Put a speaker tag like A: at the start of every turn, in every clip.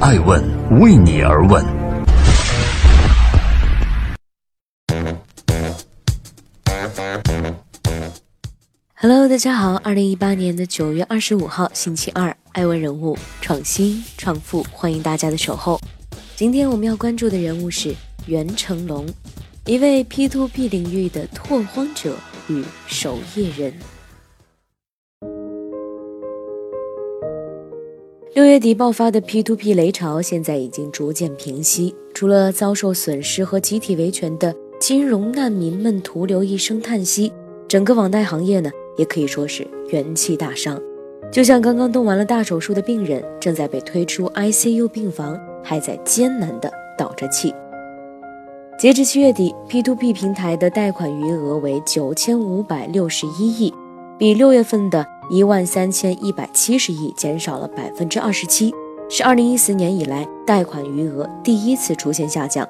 A: 爱问为你而问。
B: Hello，大家好，二零一八年的九月二十五号，星期二，爱问人物创新创富，欢迎大家的守候。今天我们要关注的人物是袁成龙，一位 P2P 领域的拓荒者与守夜人。六月底爆发的 P2P 雷潮，现在已经逐渐平息。除了遭受损失和集体维权的金融难民们徒留一声叹息，整个网贷行业呢，也可以说是元气大伤。就像刚刚动完了大手术的病人，正在被推出 ICU 病房，还在艰难的倒着气。截至七月底，P2P 平台的贷款余额为九千五百六十一亿，比六月份的。一万三千一百七十亿，减少了百分之二十七，是二零一四年以来贷款余额第一次出现下降。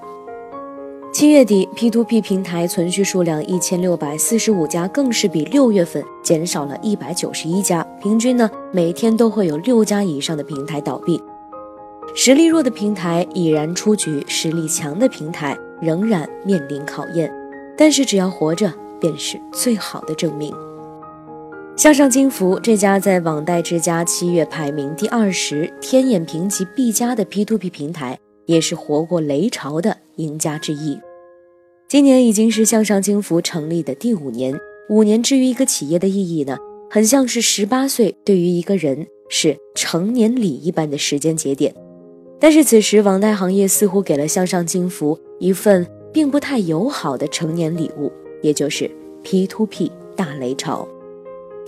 B: 七月底，P2P 平台存续数量一千六百四十五家，更是比六月份减少了一百九十一家。平均呢，每天都会有六家以上的平台倒闭。实力弱的平台已然出局，实力强的平台仍然面临考验。但是只要活着，便是最好的证明。向上金服这家在网贷之家七月排名第二十、天眼评级 B 加的 P2P 平台，也是活过雷潮的赢家之一。今年已经是向上金服成立的第五年，五年之于一个企业的意义呢，很像是十八岁对于一个人是成年礼一般的时间节点。但是此时，网贷行业似乎给了向上金服一份并不太友好的成年礼物，也就是 P2P 大雷潮。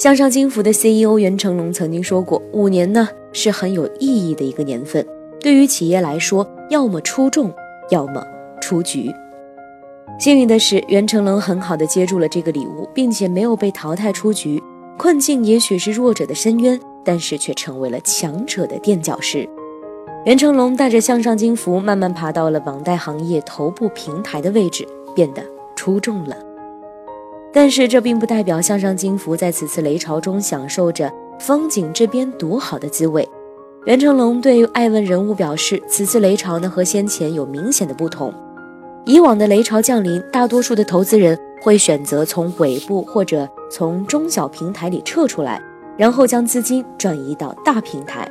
B: 向上金服的 CEO 袁成龙曾经说过：“五年呢是很有意义的一个年份，对于企业来说，要么出众，要么出局。”幸运的是，袁成龙很好的接住了这个礼物，并且没有被淘汰出局。困境也许是弱者的深渊，但是却成为了强者的垫脚石。袁成龙带着向上金服慢慢爬到了网贷行业头部平台的位置，变得出众了。但是这并不代表向上金服在此次雷潮中享受着风景这边独好的滋味。袁成龙对爱问人物表示，此次雷潮呢和先前有明显的不同。以往的雷潮降临，大多数的投资人会选择从尾部或者从中小平台里撤出来，然后将资金转移到大平台。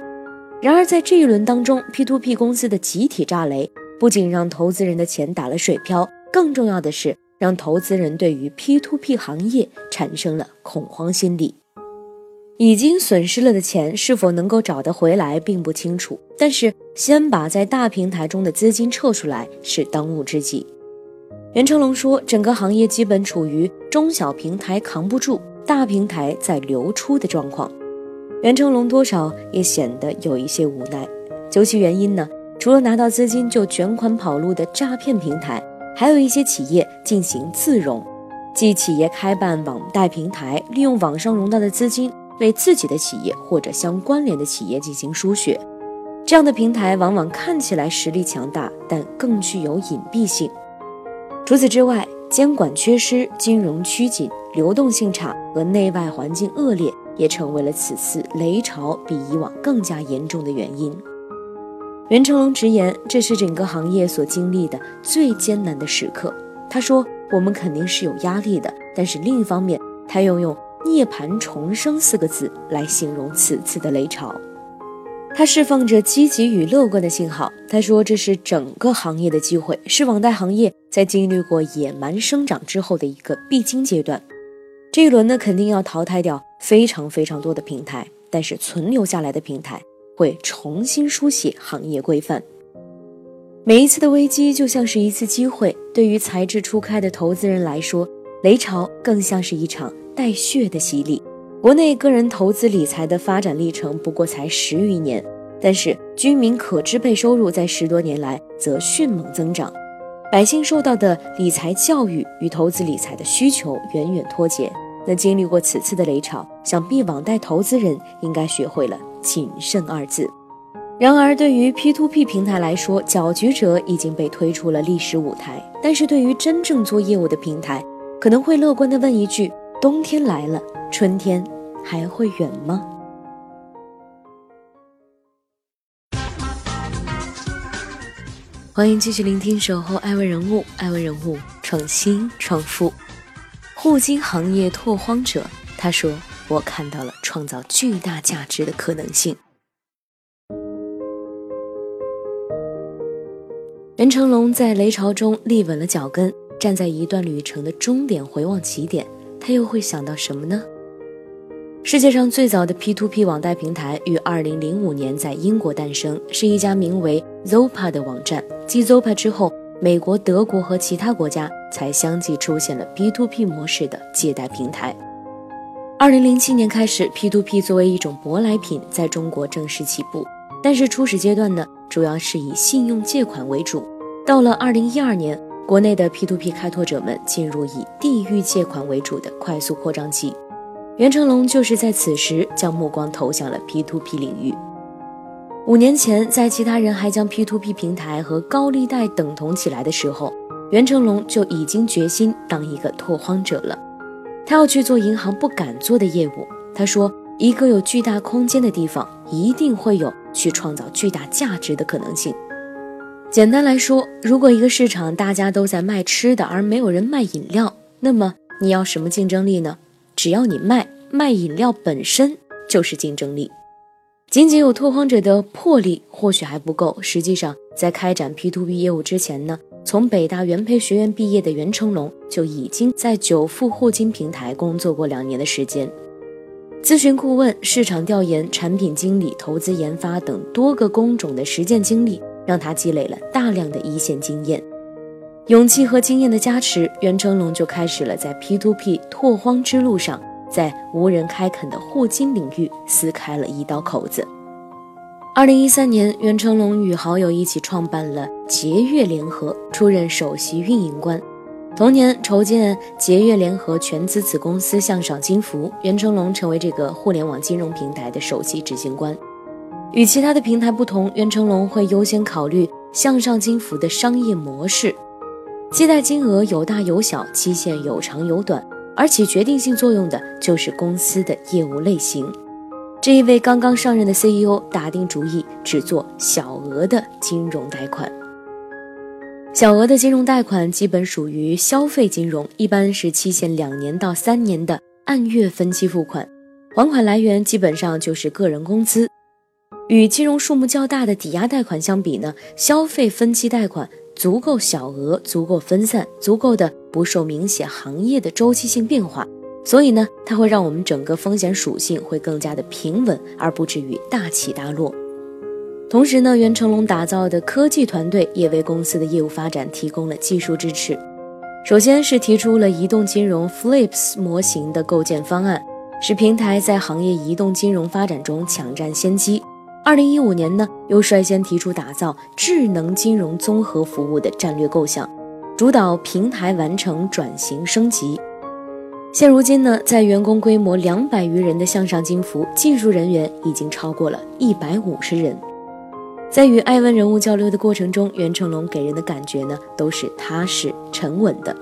B: 然而在这一轮当中，P2P 公司的集体炸雷，不仅让投资人的钱打了水漂，更重要的是。让投资人对于 P2P 行业产生了恐慌心理，已经损失了的钱是否能够找得回来并不清楚。但是，先把在大平台中的资金撤出来是当务之急。袁成龙说，整个行业基本处于中小平台扛不住，大平台在流出的状况。袁成龙多少也显得有一些无奈。究其原因呢，除了拿到资金就卷款跑路的诈骗平台。还有一些企业进行自融，即企业开办网贷平台，利用网上融到的资金为自己的企业或者相关联的企业进行输血。这样的平台往往看起来实力强大，但更具有隐蔽性。除此之外，监管缺失、金融趋紧、流动性差和内外环境恶劣，也成为了此次雷潮比以往更加严重的原因。袁成龙直言，这是整个行业所经历的最艰难的时刻。他说：“我们肯定是有压力的，但是另一方面，他又用‘涅槃重生’四个字来形容此次的雷潮。他释放着积极与乐观的信号。他说，这是整个行业的机会，是网贷行业在经历过野蛮生长之后的一个必经阶段。这一轮呢，肯定要淘汰掉非常非常多的平台，但是存留下来的平台。”会重新书写行业规范。每一次的危机就像是一次机会，对于才智初开的投资人来说，雷潮更像是一场带血的洗礼。国内个人投资理财的发展历程不过才十余年，但是居民可支配收入在十多年来则迅猛增长，百姓受到的理财教育与投资理财的需求远远脱节。那经历过此次的雷潮，想必网贷投资人应该学会了。谨慎二字。然而，对于 P2P 平台来说，搅局者已经被推出了历史舞台。但是，对于真正做业务的平台，可能会乐观地问一句：冬天来了，春天还会远吗？欢迎继续聆听《守候爱问人物》，爱问人物创新创富，互金行业拓荒者。他说：“我看到了创造巨大价值的可能性。”袁成龙在雷潮中立稳了脚跟，站在一段旅程的终点，回望起点，他又会想到什么呢？世界上最早的 P2P 网贷平台于2005年在英国诞生，是一家名为 Zopa 的网站。继 Zopa 之后，美国、德国和其他国家才相继出现了 P2P 模式的借贷平台。2007年开始，P2P 作为一种舶来品在中国正式起步，但是初始阶段呢，主要是以信用借款为主。到了2012年，国内的 P2P 开拓者们进入以地域借款为主的快速扩张期。袁成龙就是在此时将目光投向了 P2P 领域。五年前，在其他人还将 P2P 平台和高利贷等同起来的时候，袁成龙就已经决心当一个拓荒者了。他要去做银行不敢做的业务。他说：“一个有巨大空间的地方，一定会有去创造巨大价值的可能性。”简单来说，如果一个市场大家都在卖吃的，而没有人卖饮料，那么你要什么竞争力呢？只要你卖卖饮料本身就是竞争力，仅仅有拓荒者的魄力或许还不够。实际上，在开展 P to P 业务之前呢，从北大元培学院毕业的袁成龙就已经在久富互金平台工作过两年的时间，咨询顾问、市场调研、产品经理、投资研发等多个工种的实践经历，让他积累了大量的一线经验。勇气和经验的加持，袁成龙就开始了在 P2P 拓荒之路上，在无人开垦的互金领域撕开了一道口子。二零一三年，袁成龙与好友一起创办了捷悦联合，出任首席运营官。同年，筹建捷悦联合全资子公司向上金服，袁成龙成为这个互联网金融平台的首席执行官。与其他的平台不同，袁成龙会优先考虑向上金服的商业模式。借贷金额有大有小，期限有长有短，而起决定性作用的就是公司的业务类型。这一位刚刚上任的 CEO 打定主意只做小额的金融贷款。小额的金融贷款基本属于消费金融，一般是期限两年到三年的按月分期付款，还款来源基本上就是个人工资。与金融数目较大的抵押贷款相比呢，消费分期贷款。足够小额，足够分散，足够的不受明显行业的周期性变化，所以呢，它会让我们整个风险属性会更加的平稳，而不至于大起大落。同时呢，袁成龙打造的科技团队也为公司的业务发展提供了技术支持。首先是提出了移动金融 Flips 模型的构建方案，使平台在行业移动金融发展中抢占先机。二零一五年呢，又率先提出打造智能金融综合服务的战略构想，主导平台完成转型升级。现如今呢，在员工规模两百余人的向上金服，技术人员已经超过了一百五十人。在与艾文人物交流的过程中，袁成龙给人的感觉呢，都是踏实沉稳的，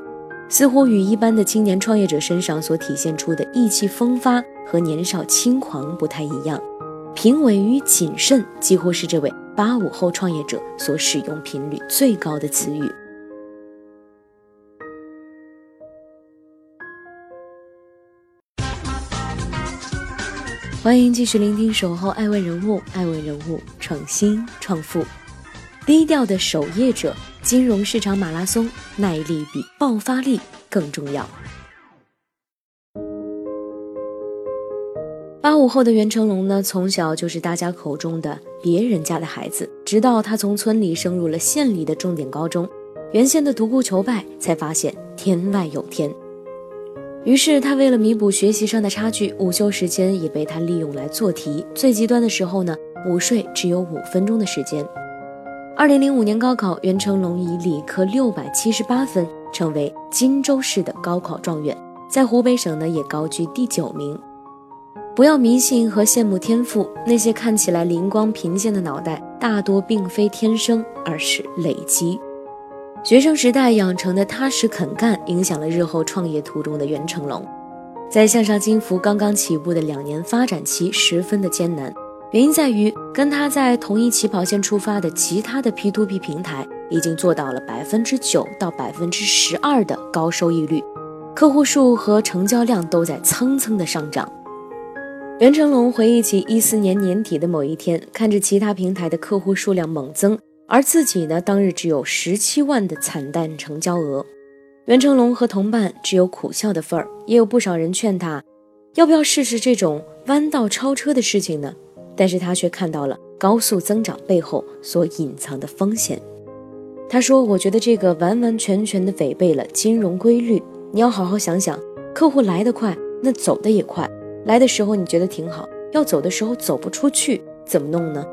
B: 似乎与一般的青年创业者身上所体现出的意气风发和年少轻狂不太一样。平稳与谨慎几乎是这位八五后创业者所使用频率最高的词语。欢迎继续聆听《守候爱问人物》，爱问人物创新创富，低调的守业者，金融市场马拉松，耐力比爆发力更重要。八五后的袁成龙呢，从小就是大家口中的别人家的孩子。直到他从村里升入了县里的重点高中，原先的独孤求败，才发现天外有天。于是他为了弥补学习上的差距，午休时间也被他利用来做题。最极端的时候呢，午睡只有五分钟的时间。二零零五年高考，袁成龙以理科六百七十八分，成为荆州市的高考状元，在湖北省呢也高居第九名。不要迷信和羡慕天赋，那些看起来灵光频现的脑袋，大多并非天生，而是累积。学生时代养成的踏实肯干，影响了日后创业途中的袁成龙。在向上金服刚刚起步的两年发展期，十分的艰难，原因在于跟他在同一起跑线出发的其他的 P to P 平台，已经做到了百分之九到百分之十二的高收益率，客户数和成交量都在蹭蹭的上涨。袁成龙回忆起一四年年底的某一天，看着其他平台的客户数量猛增，而自己呢，当日只有十七万的惨淡成交额。袁成龙和同伴只有苦笑的份儿，也有不少人劝他，要不要试试这种弯道超车的事情呢？但是他却看到了高速增长背后所隐藏的风险。他说：“我觉得这个完完全全的违背了金融规律。你要好好想想，客户来得快，那走的也快。来的时候你觉得挺好，要走的时候走不出去，怎么弄呢？”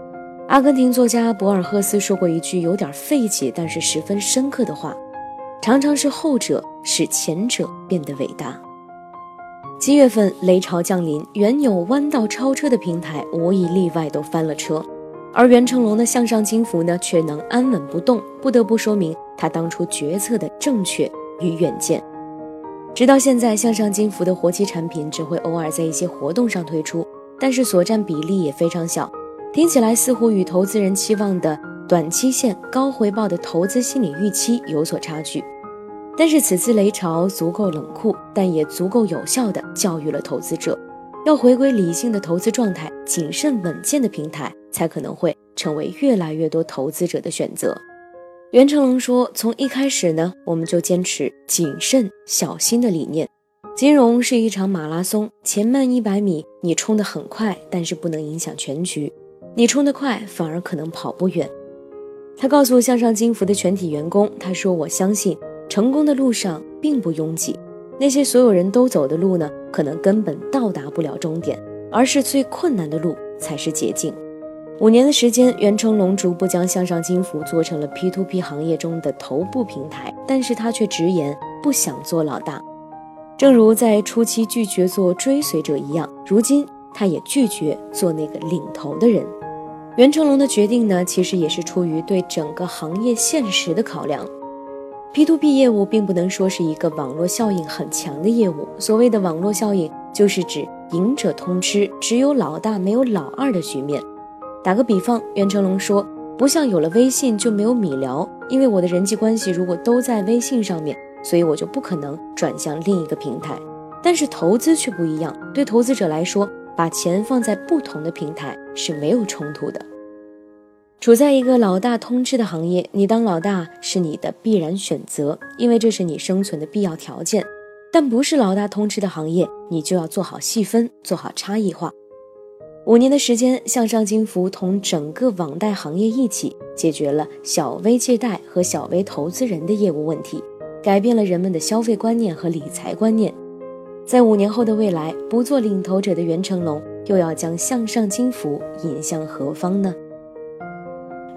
B: 阿根廷作家博尔赫斯说过一句有点费解，但是十分深刻的话。常常是后者使前者变得伟大。七月份雷潮降临，原有弯道超车的平台无一例外都翻了车，而袁成龙的向上金服呢却能安稳不动，不得不说明他当初决策的正确与远见。直到现在，向上金服的活期产品只会偶尔在一些活动上推出，但是所占比例也非常小，听起来似乎与投资人期望的短期限高回报的投资心理预期有所差距。但是此次雷潮足够冷酷，但也足够有效地教育了投资者，要回归理性的投资状态，谨慎稳健的平台才可能会成为越来越多投资者的选择。袁成龙说：“从一开始呢，我们就坚持谨慎小心的理念。金融是一场马拉松，前慢一百米你冲得很快，但是不能影响全局。你冲得快，反而可能跑不远。”他告诉向上金服的全体员工：“他说，我相信。”成功的路上并不拥挤，那些所有人都走的路呢，可能根本到达不了终点，而是最困难的路才是捷径。五年的时间，袁成龙逐步将向上金服做成了 P2P 行业中的头部平台，但是他却直言不想做老大。正如在初期拒绝做追随者一样，如今他也拒绝做那个领头的人。袁成龙的决定呢，其实也是出于对整个行业现实的考量。P to P 业务并不能说是一个网络效应很强的业务。所谓的网络效应，就是指赢者通吃，只有老大没有老二的局面。打个比方，袁成龙说，不像有了微信就没有米聊，因为我的人际关系如果都在微信上面，所以我就不可能转向另一个平台。但是投资却不一样，对投资者来说，把钱放在不同的平台是没有冲突的。处在一个老大通吃的行业，你当老大是你的必然选择，因为这是你生存的必要条件。但不是老大通吃的行业，你就要做好细分，做好差异化。五年的时间，向上金服同整个网贷行业一起解决了小微借贷和小微投资人的业务问题，改变了人们的消费观念和理财观念。在五年后的未来，不做领头者的袁成龙又要将向上金服引向何方呢？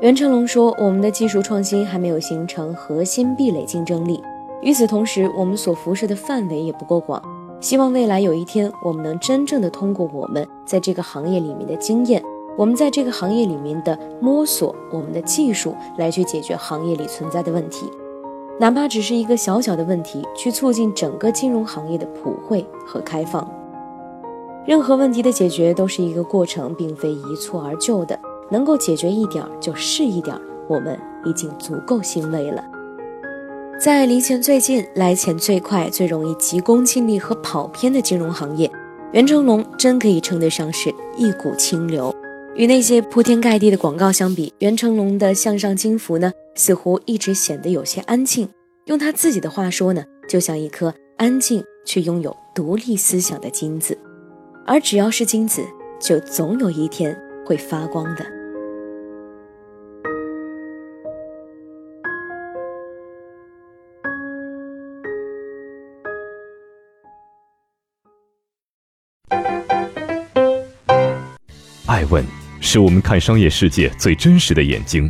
B: 袁成龙说：“我们的技术创新还没有形成核心壁垒竞争力，与此同时，我们所辐射的范围也不够广。希望未来有一天，我们能真正的通过我们在这个行业里面的经验，我们在这个行业里面的摸索，我们的技术来去解决行业里存在的问题，哪怕只是一个小小的问题，去促进整个金融行业的普惠和开放。任何问题的解决都是一个过程，并非一蹴而就的。”能够解决一点就是一点，我们已经足够欣慰了。在离钱最近、来钱最快、最容易急功近利和跑偏的金融行业，袁成龙真可以称得上是一股清流。与那些铺天盖地的广告相比，袁成龙的向上金服呢，似乎一直显得有些安静。用他自己的话说呢，就像一颗安静却拥有独立思想的金子。而只要是金子，就总有一天会发光的。
A: 爱问是我们看商业世界最真实的眼睛，